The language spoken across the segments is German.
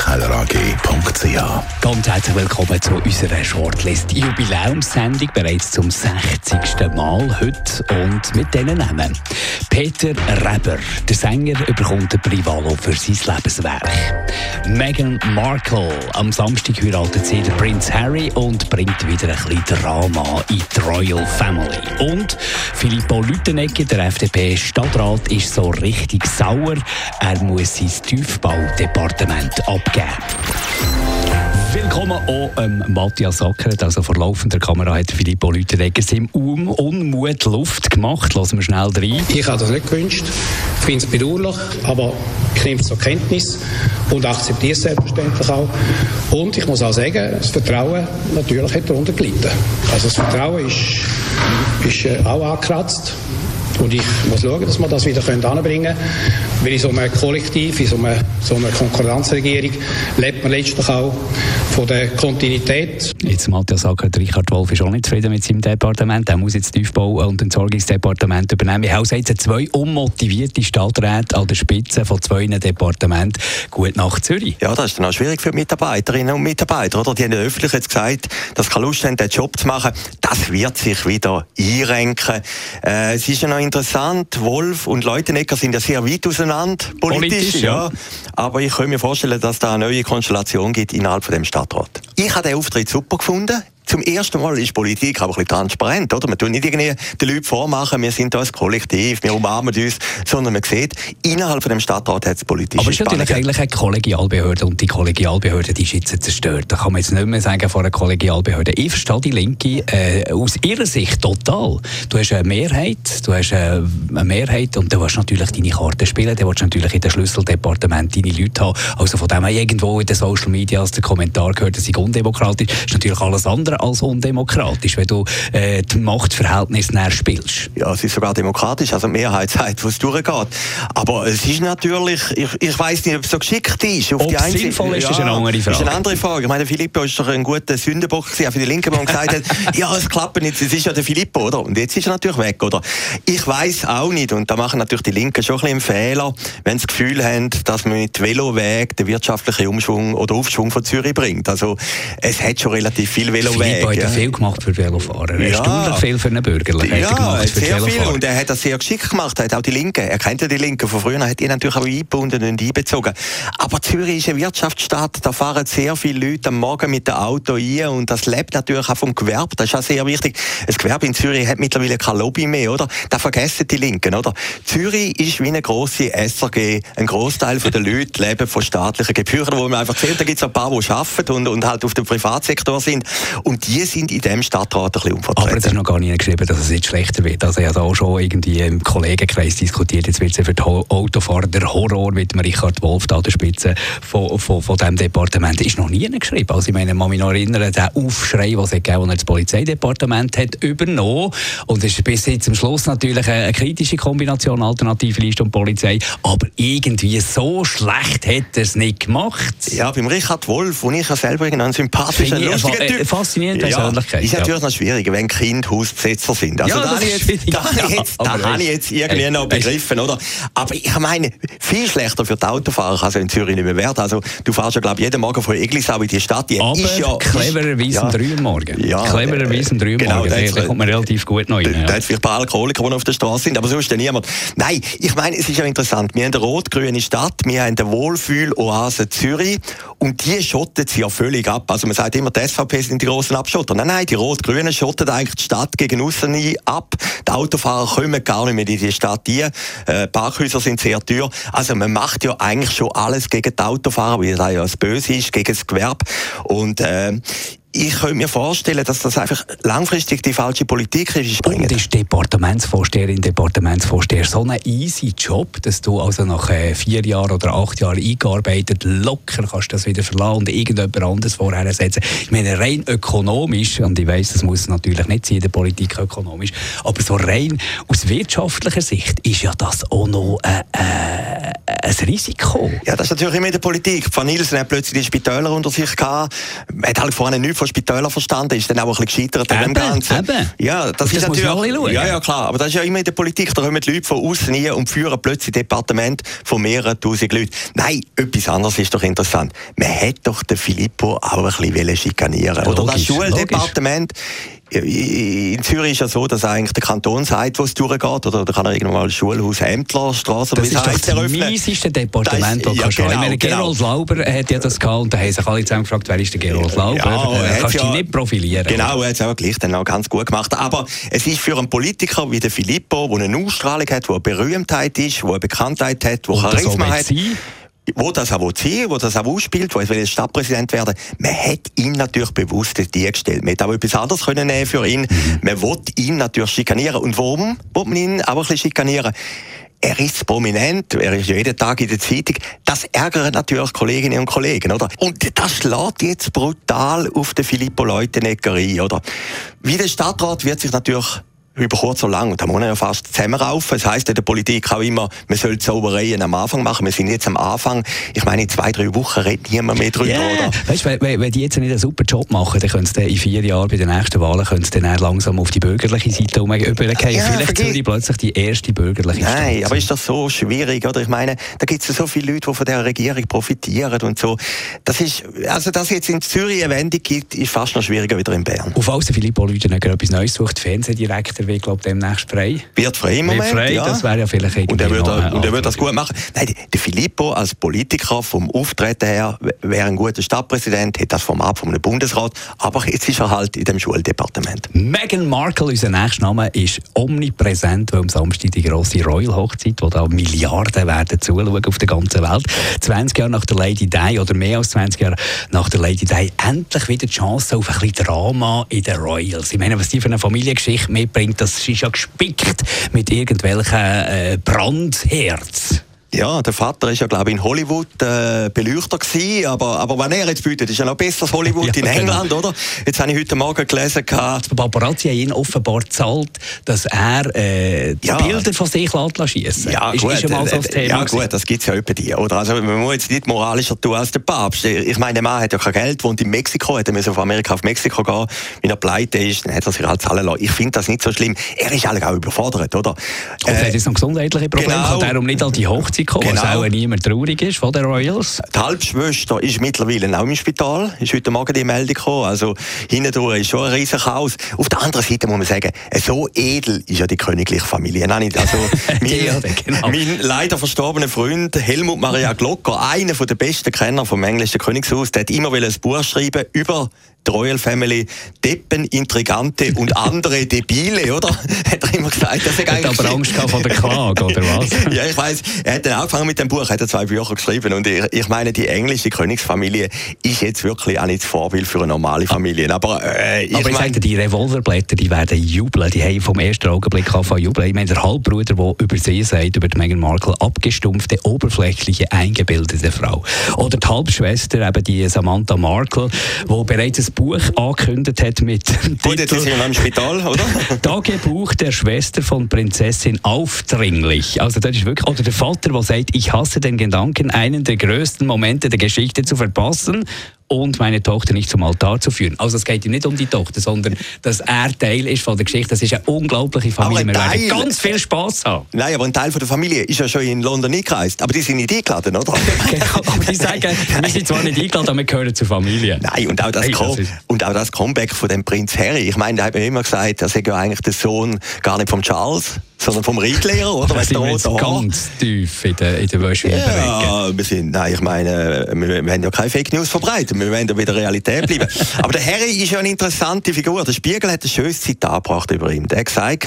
ihkellerag.ch. Ganz herzlich willkommen zu unserer Shortlist Jubiläumssendung, bereits zum 60. Mal heute und mit diesen Namen. Peter Reber, der Sänger, bekommt ein Privalo für sein Lebenswerk. Meghan Markle, am Samstag heiratet sie den Prinz Harry und bringt wieder ein bisschen Drama in die Royal Family. Und Filippo Lütenegger, der FDP-Stadtrat, ist so richtig sauer. Er muss sein Tiefbaudepartement Prozent abgeben. Willkommen auch ähm, Matthias Ackeret, also vor laufender Kamera hat Filippo Lüteregger seinem um Unmut Luft gemacht. Lassen wir schnell rein. Ich habe das nicht gewünscht. Ich finde es bedauerlich, aber ich nehme es zur Kenntnis und akzeptiere es selbstverständlich auch. Und ich muss auch sagen, das Vertrauen natürlich hat darunter gelitten. Also das Vertrauen ist, ist äh, auch angekratzt. Und ich muss schauen, dass wir das wieder anbringen können. Weil in so einem Kollektiv, in so einer, so einer Konkordanzregierung lebt man letztlich auch von der Kontinuität. Jetzt Matthias sagt, Richard Wolf ist auch nicht zufrieden mit seinem Departement. Er muss jetzt Tiefbau- und Entsorgungsdepartement übernehmen. Wir haben jetzt zwei unmotivierte Stadträte an der Spitze von zwei Departementen. Gut nach Zürich. Ja, das ist dann auch schwierig für die Mitarbeiterinnen und Mitarbeiter. Oder? Die haben öffentlich jetzt gesagt, dass sie keine Lust haben, den Job zu machen. Das wird sich wieder einrenken. Äh, es ist ja noch interessant, Wolf und Leutenegger sind ja sehr weit auseinander, politisch, politisch ja. ja. Aber ich kann mir vorstellen, dass da eine neue Konstellation gibt innerhalb von dem Stadtrat. Ich habe den Auftritt super gefunden zum ersten Mal ist Politik aber ein bisschen transparent, oder? Man tut nicht irgendwie den Leuten vormachen, wir sind da ein Kollektiv, wir umarmen uns, sondern man sieht, innerhalb von dem Stadtrat hat es politische Aber es ist natürlich eigentlich eine Kollegialbehörde und die Kollegialbehörde die ist jetzt zerstört. Da kann man jetzt nicht mehr sagen von einer Kollegialbehörde. Ich verstehe die Linke äh, aus ihrer Sicht total. Du hast eine Mehrheit, du hast äh, eine Mehrheit und du willst natürlich deine Karten spielen, du willst natürlich in den Schlüsseldepartement deine Leute haben. Also von dem her irgendwo in den Social Media als der Kommentar gehört, dass sie undemokratisch ist natürlich alles andere als undemokratisch, wenn du äh, die Machtverhältnisse näher spielst. Ja, es ist sogar demokratisch, also die Mehrheit sagt, wo es durchgeht. Aber es ist natürlich, ich, ich weiß nicht, ob es so geschickt ist. Auf ob die es sinnvoll ist, ja, ist eine andere Frage. ist eine andere Frage. Ich meine, Filippo ist doch ein guter Sündenbock für die Linke, der gesagt hat, ja, es klappt nicht, es ist ja der Filippo, oder? Und jetzt ist er natürlich weg, oder? Ich weiß auch nicht, und da machen natürlich die Linken schon ein bisschen einen Fehler, wenn sie das Gefühl haben, dass man mit Veloweg den wirtschaftlichen Umschwung oder Aufschwung von Zürich bringt. Also, es hat schon relativ viel Veloweg. Filippo hat ja. viel gemacht für Velofahrer. Ja. Erstaunlich viel für einen Bürgerlichen. Ja, gemacht für sehr viel. Und er hat das sehr geschickt gemacht. Er hat auch die Linken. Er kennt ja die Linken von früher. Er hat ihn natürlich auch eingebunden und einbezogen. Aber Zürich ist eine Wirtschaftsstadt. Da fahren sehr viele Leute am Morgen mit dem Auto ein. Und das lebt natürlich auch vom Gewerbe. Das ist auch sehr wichtig. Das Gewerbe in Zürich hat mittlerweile kein Lobby mehr, oder? Da vergessen die Linken, oder? Zürich ist wie eine grosse SRG. Ein Großteil der Leute leben von staatlichen Gebühren, wo man einfach sieht, da gibt es ein paar, die arbeiten und, und halt auf dem Privatsektor sind. Und die sind in diesem Stadtrat ein bisschen unvertreten. Aber es ist noch gar nicht geschrieben, dass es jetzt schlechter wird. Also ich habe auch schon irgendwie im Kollegenkreis diskutiert, jetzt wird es für die Autofahrer der Horror mit dem Richard Wolf da an der Spitze von, von, von diesem Departement. Ist noch nie geschrieben. Also ich meine, man mich noch erinnern, der Aufschrei, den es gegeben hat, das Polizeidepartement hat übernommen. Und es ist bis jetzt zum Schluss natürlich eine, kritische Kombination, Alternative Liste und Polizei. Aber irgendwie so schlecht hat er es nicht gemacht. Ja, beim Richard Wolf, und ich ja selber einen sympathischen, lustigen Typ. Faszinierend Persönlichkeit. Ist natürlich ja. noch schwierig, wenn Kinder Hausbesetzer sind. Also ja, da habe ich jetzt, da ja, jetzt, da habe ich jetzt irgendwie echt, noch begriffen, oder? Aber ich meine, viel schlechter für die Autofahrer kann es in Zürich nicht mehr werden. Also, du fährst ja, glaube ich, jeden Morgen von Eglisau in die Stadt. Die Aber ist ja, clevererweise ja, um 3 Uhr morgen. Ja, clevererweise um 3 Uhr genau, morgen. Da kommt man relativ gut noch rein. Da hat vielleicht ein paar Alkoholiker, die auf der Straße sind, aber sonst niemand. Nein, ich meine, es ist ja interessant. Wir haben eine rot-grüne Stadt, wir haben eine Wohlfühl-Oase Zürich und die schottet sie ja völlig ab. Also man sagt immer, die SVP sind die grossen Abschotter. Nein, nein, die Rot-Grünen schotten eigentlich die Stadt gegen aussen ab. Die Autofahrer kommen gar nicht mehr in die Stadt rein. Äh, Parkhäuser sind sehr teuer. Also man macht ja eigentlich schon alles gegen die Autofahrer, weil das ja das Böse ist, gegen das Gewerbe. Und äh, ich könnte mir vorstellen, dass das einfach langfristig die falsche Politik ist. Und ist Departementsvorsteherin, Departementsvorsteher so ein easy Job, dass du also nach äh, vier Jahren oder acht Jahren eingearbeitet locker kannst das wieder verlassen und irgendjemand anderes vorher setzen. Ich meine, rein ökonomisch, und ich weiss, das muss natürlich nicht sein in der Politik ökonomisch, aber so rein aus wirtschaftlicher Sicht ist ja das auch noch äh, äh, ein Risiko. Ja, das ist natürlich immer in der Politik. Van Nielsen hat plötzlich die Spitäler unter sich gehabt, hat halt vorher nichts von Spitälern verstanden, ist dann auch ein bisschen gescheitert an dem Ganzen. Eben. Ja, das, das ist natürlich. Ja, ja, klar. Aber das ist ja immer in der Politik. Da kommen die Leute von außen hin und führen plötzlich Departement von mehreren tausend Leuten. Nein, etwas anderes ist doch interessant. Man hätte doch den Filippo auch ein bisschen schikanieren Oder das Schuldepartement. In Zürich ist ja so, dass eigentlich der Kanton sagt, wo es durchgeht, oder da kann er irgendwann mal Schulhaus, Ämtler, Straße oder das heißt. Das ist das mieseste Departement, das, ja, genau, meine, Gerold genau. Lauber hat ja das gehabt und da haben sich alle zusammen gefragt, wer ist der Gerold Lauber? Ja, äh, kannst ja, dich nicht profilieren. Genau, er hat es auch gleich dann auch ganz gut gemacht. Aber es ist für einen Politiker wie der Filippo, der eine Ausstrahlung hat, der eine Berühmtheit ist, der eine Bekanntheit hat, der Charisma hat. Sein? Wo das auch will, wo das auch ausspielt, wo er Stadtpräsident werden man hat ihn natürlich bewusst die gestellt. Man hätte auch etwas anderes können nehmen für ihn. Mhm. Man will ihn natürlich schikanieren. Und warum will man ihn auch ein bisschen schikanieren? Er ist prominent, er ist jeden Tag in der Zeitung. Das ärgert natürlich Kolleginnen und Kollegen, oder? Und das schlägt jetzt brutal auf den Filippo Leutenegger ein, oder? Wie der Stadtrat wird sich natürlich über kurz oder lang, da muss man ja fast zusammenraufen. Es heisst in der Politik auch immer, man soll die Saubereien am Anfang machen. Wir sind jetzt am Anfang. Ich meine, in zwei, drei Wochen redet niemand mehr drüber, yeah. oder? Weißt du, wenn, wenn die jetzt nicht einen super Job machen, dann können sie in vier Jahren bei den nächsten Wahlen können sie dann langsam auf die bürgerliche Seite übergehen. Ja, Vielleicht sind die plötzlich die erste bürgerliche Nein, Stadt. aber ist das so schwierig, oder? Ich meine, da gibt es so viele Leute, die von der Regierung profitieren und so. Das ist, also, dass es jetzt in Zürich eine Wendung gibt, ist fast noch schwieriger wieder in Bern. Auf alles Filippo Lüdenegger etwas Neues sucht, Fernsehdirektor wird, glaube demnächst frei. Wird frei im Moment, frei, ja. das wäre ja vielleicht irgendwie Und er würde, und er würde das gut machen. Nein, der Filippo als Politiker vom Auftreten her wäre ein guter Stadtpräsident, hätte das Format vom Bundesrat, aber jetzt ist er halt in dem Schuldepartement. Meghan Markle, unser nächster Name, ist omnipräsent, weil am Samstag die grosse Royal-Hochzeit, wo da Milliarden werden zuschauen auf der ganzen Welt. 20 Jahre nach der Lady Di oder mehr als 20 Jahre nach der Lady Di endlich wieder die Chance auf ein bisschen Drama in den Royals. Ich meine, was die für eine Familiengeschichte mitbringt, das ist ja gespickt mit irgendwelchen äh, Brandherz. Ja, der Vater ist ja, glaube ich, in Hollywood äh, Beleuchter gewesen, aber, aber wenn er jetzt bietet, ist ja noch besser als Hollywood ja, in genau. England, oder? Jetzt habe ich heute Morgen gelesen, gehabt. Paparazzi haben ihn offenbar gezahlt, dass er äh, ja. Bilder von sich schießen Ja, ist, gut, ist mal so das Thema ja gut, das gibt es ja etwa die, oder? Also man muss jetzt nicht moralischer tun als der Papst. Ich meine, der Mann hat ja kein Geld, wohnt in Mexiko, hätte er auf Amerika auf Mexiko gehen, wenn er pleite ist, dann hat er sich halt zahlen lassen. Ich finde das nicht so schlimm. Er ist eigentlich auch überfordert, oder? Und äh, er hat jetzt noch gesundheitliche Probleme, genau. kann darum nicht an die Hochzeit Mexiko, genau. was auch niemand traurig ist von den Royals. Die Halbschwester ist mittlerweile auch im Spital, ist heute Morgen die Meldung gekommen. Also hindurch ist schon ein riesiger Chaos. Auf der anderen Seite muss man sagen, so edel ist ja die königliche Familie nicht. Also mein, ja, genau. mein leider verstorbener Freund Helmut Maria Glocker, einer der besten Kenner vom englischen Königshaus, der hat immer ein Buch schreiben über die Royal Family Deppen, Intrigante und andere Debile, oder? hat er immer gesagt. Das hat aber Angst gehabt vor der Klage, oder was? ja, ich weiß. Er hat dann angefangen mit dem Buch, er hat zwei Bücher geschrieben und ich, ich, meine, die englische Königsfamilie ist jetzt wirklich auch nicht das Vorbild für eine normale Familie. Aber, äh, ich, aber ich meine, die Revolverblätter, die werden jubeln, die haben vom ersten Augenblick an jubeln. Ich meine, der Halbbruder, der über sie sagt, über Meghan Markle, abgestumpfte, oberflächliche, eingebildete Frau. Oder die Halbschwester, eben die Samantha Markle, die bereits ein Buch angekündigt hat mit Gut, jetzt sind wir im Spital, oder? Tagebuch der Schwester von Prinzessin aufdringlich. Also das ist wirklich, oder der Vater, sagt, ich hasse den Gedanken, einen der größten Momente der Geschichte zu verpassen und meine Tochter nicht zum Altar zu führen. Also es geht ihm nicht um die Tochter, sondern dass er Teil ist von der Geschichte. Das ist eine unglaubliche Familie. Wir werden ganz viel Spaß haben. Nein, aber ein Teil von der Familie ist ja schon in London eingereist. Aber die sind nicht eingeladen, oder? genau, aber die sagen, wir sind zwar nicht eingeladen, aber wir gehören zur Familie. Nein, und auch das, hey, das und auch das Comeback von dem Prinz Harry. Ich meine, da hat mir immer gesagt, er sei ja eigentlich der Sohn gar nicht von Charles sondern vom Reitlehrer, oder? Wir sind jetzt ganz tief in der, in der Wäsche Ja, wir sind, nein, ich meine, wir, wir haben ja keine Fake News verbreitet, wir wollen ja wieder Realität bleiben. Aber der Harry ist ja eine interessante Figur. Der Spiegel hat ein schönes Zitat gebracht über ihn. Der hat gesagt,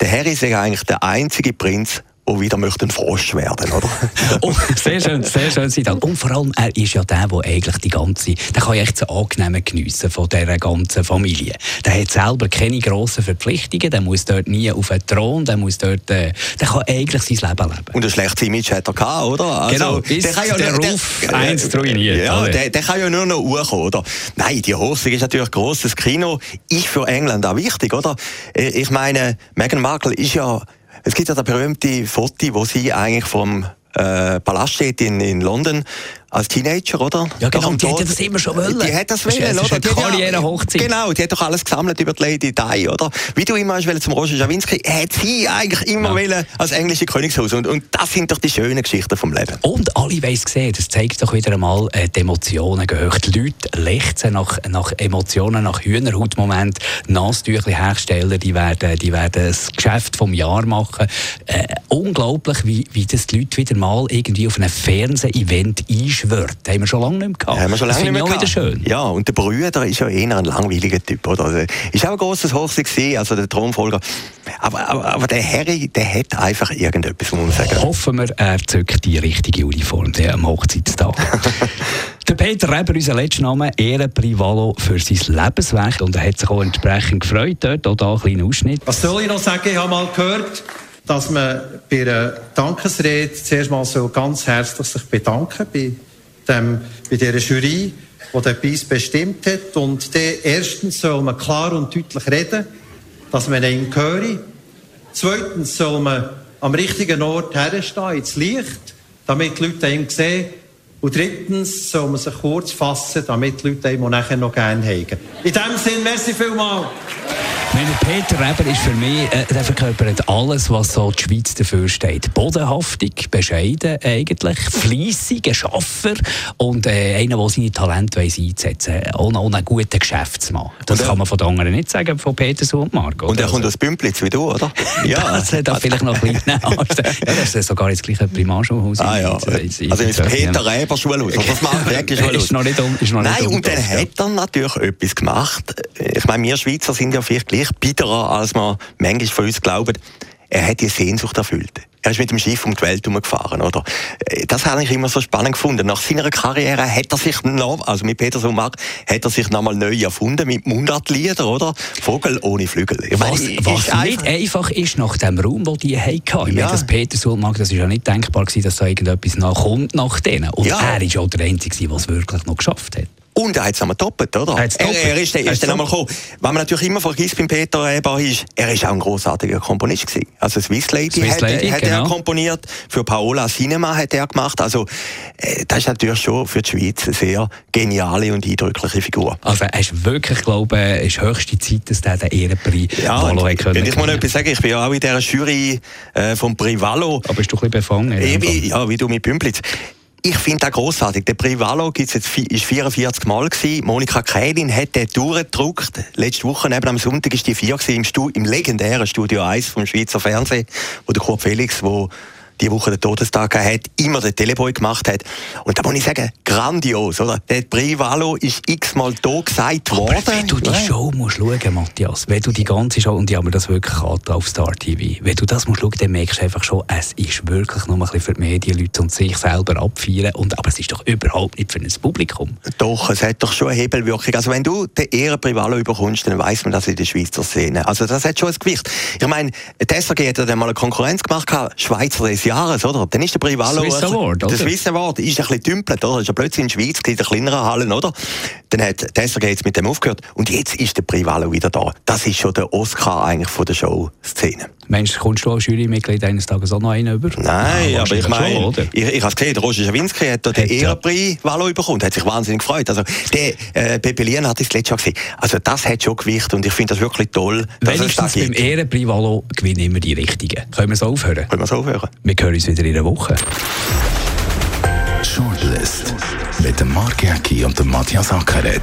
der Harry sei eigentlich der einzige Prinz, die wieder möchten Frosch werden, oder? oh, sehr schön, sehr schön, Sidan. Und vor allem, er ist ja der, der eigentlich die ganze, der kann ja echt so angenehm geniessen von dieser ganzen Familie. Der hat selber keine grossen Verpflichtungen, der muss dort nie auf einen Thron, der muss dort, äh, der kann eigentlich sein Leben leben. Und ein schlechtes Image hat er gehabt, oder? Also, genau, der kann ja der nur, Ruf der, eins ruiniert. Ja, der, der, kann ja nur noch hochkommen, oder? Nein, die Hossig ist natürlich ein grosses Kino, ist für England auch wichtig, oder? Äh, ich meine, Meghan Markle ist ja es gibt ja das berühmte Foto, wo sie eigentlich vom äh, Palast steht in, in London als Teenager, oder? Ja, genau, die hätte das immer schon wollen. Die hat das wollen, oder? Die Karriere Hochzeit. Genau, die hat doch alles gesammelt über die Lady Di, oder? Wie du immer hast zum Roger Schawinski, hat sie eigentlich immer ja. wollen als englische Königshaus. Und, und das sind doch die schönen Geschichten vom Leben. Und alle weiss gesehen, das zeigt doch wieder einmal, äh, die Emotionen gehören. Die Leute lechzen nach, nach Emotionen, nach Hühnerhautmoment. Nasentüchli-Hersteller, die werden, die werden das Geschäft vom Jahr machen. Äh, unglaublich, wie, wie das die Leute wieder mal irgendwie auf einem Fernseh-Event einschalten schwört. Das haben wir schon lange nicht mehr gehabt. Haben wir schon lange das nicht mehr wieder schön. Ja, und der Brüder ist ja eher ein langweiliger Typ. Oder? Also, ist auch ein grosses gewesen, also der Thronfolger. Aber, aber, aber, der Harry, der hat einfach irgendetwas, muss man sagen. Hoffen wir, er zückt die richtige Uniform der am Hochzeitstag. der Peter Reber, unser letzter Name, Ehrenprivalo für sein Lebenswerk. Und er hat sich auch entsprechend gefreut dort. Auch hier ein kleiner Ausschnitt. Was soll ich noch sagen? Ich habe mal gehört, dass man bei einer Dankesrede zuerst mal so ganz herzlich sich bedanken bei dem, bei dieser Jury, die den Preis bestimmt hat. Und dann erstens soll man klar und deutlich reden, dass man ihn höre. Zweitens soll man am richtigen Ort herstehen, ins Licht, damit die Leute ihn sehen. Und drittens soll man sich kurz fassen, damit die Leute ihn nachher noch gerne haben. In diesem Sinne, merci vielmals. Meine Peter Reber ist für mich, äh, der verkörpert alles, was so die Schweiz dafür steht. Bodenhaftig, bescheiden eigentlich, fleissig, Schaffer und äh, einer, der seine Talente weiss einsetzen will. Und auch ein guter Geschäftsmann. Das kann man von den anderen nicht sagen, von Peter und Marco. Und er kommt aus Bümplitz wie du, oder? Ja. das hat vielleicht noch ein bisschen ja, das ist sogar das gleiche Primarschulhaus. Ah, ja. also ins Peter Reber Schulhaus. Oder das macht wirklich Schulhaus. Ist noch nicht, ist noch nicht Nein, und dann hat er natürlich etwas gemacht. Ich meine, wir Schweizer sind ja vielleicht gleich bitterer, als man manchmal von uns glaubt. Er hat die Sehnsucht erfüllt. Er ist mit dem Schiff um die Welt herumgefahren, oder? Äh, das habe ich immer so spannend gefunden. Nach seiner Karriere hat er sich noch, also mit Peter Sumark, hat er sich nochmal neu erfunden mit Mundartlieder, oder? Vogel ohne Flügel. Was, was nicht einfach, ist nach dem Raum, den die hatten. Ich ja. meine, das Peter Sumark, das ist ja nicht denkbar gewesen, dass da irgendetwas nachkommt nach denen. Und ja. er ist auch der Einzige, der es wirklich noch geschafft hat. Und er hat es einmal doppelt, oder? Er, er, ist, er ist dann einmal gekommen. Was man natürlich immer vergisst beim Peter Eber ist, er ist auch ein großartiger Komponist gewesen. Also Swiss Lady, Swiss hat, Lady, hat genau. er komponiert, für Paola Cinema hat er gemacht. Also äh, das ist natürlich schon für die Schweiz eine sehr geniale und eindrückliche Figur. Also er ist wirklich, glaube ich, ist höchste Zeit, dass er den Ehrenpreis ja, Valo hat können. Wenn ich mal noch etwas sagen, ich bin ja auch in dieser Jury äh, vom Privalo. Aber bist du ein bisschen befangen? Ja, wie du mit Pümplitz. Ich finde das großartig. Der Privalo gibt's jetzt, ist 44 Mal gewesen. Monika Kählin hat den durchgedruckt. Letzte Woche, eben am Sonntag, ist die 4 im, im legendären Studio 1 vom Schweizer Fernsehen, wo der Kurt Felix, wo die Woche den Todestag hat, immer den Teleboy gemacht hat. Und da muss ich sagen, grandios, oder? Der Privalo ist x-mal da gesagt worden. Aber wenn du die Show musst schauen, Matthias, wenn du die ganze Show, und ich habe mir das wirklich auf Star TV, wenn du das musst schauen, dann merkst du einfach schon, es ist wirklich nur ein bisschen für die Medienleute und sich selber abfeiern. Und, aber es ist doch überhaupt nicht für ein Publikum. Doch, es hat doch schon eine Hebelwirkung. Also wenn du den Ehren Privalo überkommst, dann weiss man das in der Schweizer Szene. Also das hat schon ein Gewicht. Ich meine, der SRG hat ja dann mal eine Konkurrenz gemacht, Schweizer des Jahres, oder? Dann ist der Privalo... Swiss Award, Der Swiss Award ist ein bisschen dümpelt, oder? Ist ja plötzlich in der Schweiz, in der kleineren Hallen, oder? Dann hat Tesser jetzt mit dem aufgehört. Und jetzt ist der Privalo wieder da. Das ist schon der Oscar eigentlich von der Show-Szene. Mensch, kommst du als Jurymitglied eines Tages auch noch einen über? Nein, ja, aber ich meine, ich, ich habe es gesehen, der Roger Schawinski hat da den Ehrenpreis Valo bekommen, hat sich wahnsinnig gefreut. Also, der äh, Pepe Lien hat das letztes Jahr gesehen. Also, das hat schon Gewicht und ich finde das wirklich toll. Wenigstens beim Ehrenpreis Valo gewinnen immer die Richtigen. Können wir es aufhören? Können wir es aufhören? Wir hören uns wieder in einer Woche. Shortlist mit dem Mark Jäcki und dem Matthias Ackeret.